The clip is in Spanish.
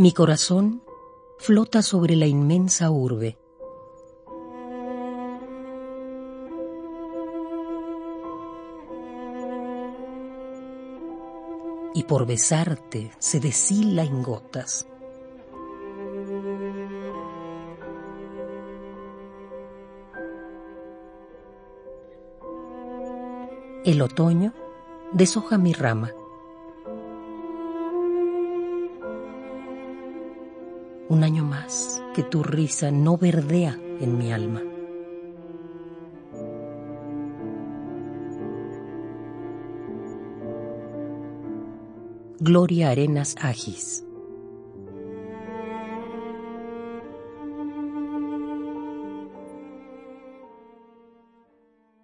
Mi corazón flota sobre la inmensa urbe. Y por besarte se deshila en gotas. El otoño deshoja mi rama. Un año más que tu risa no verdea en mi alma. Gloria Arenas Agis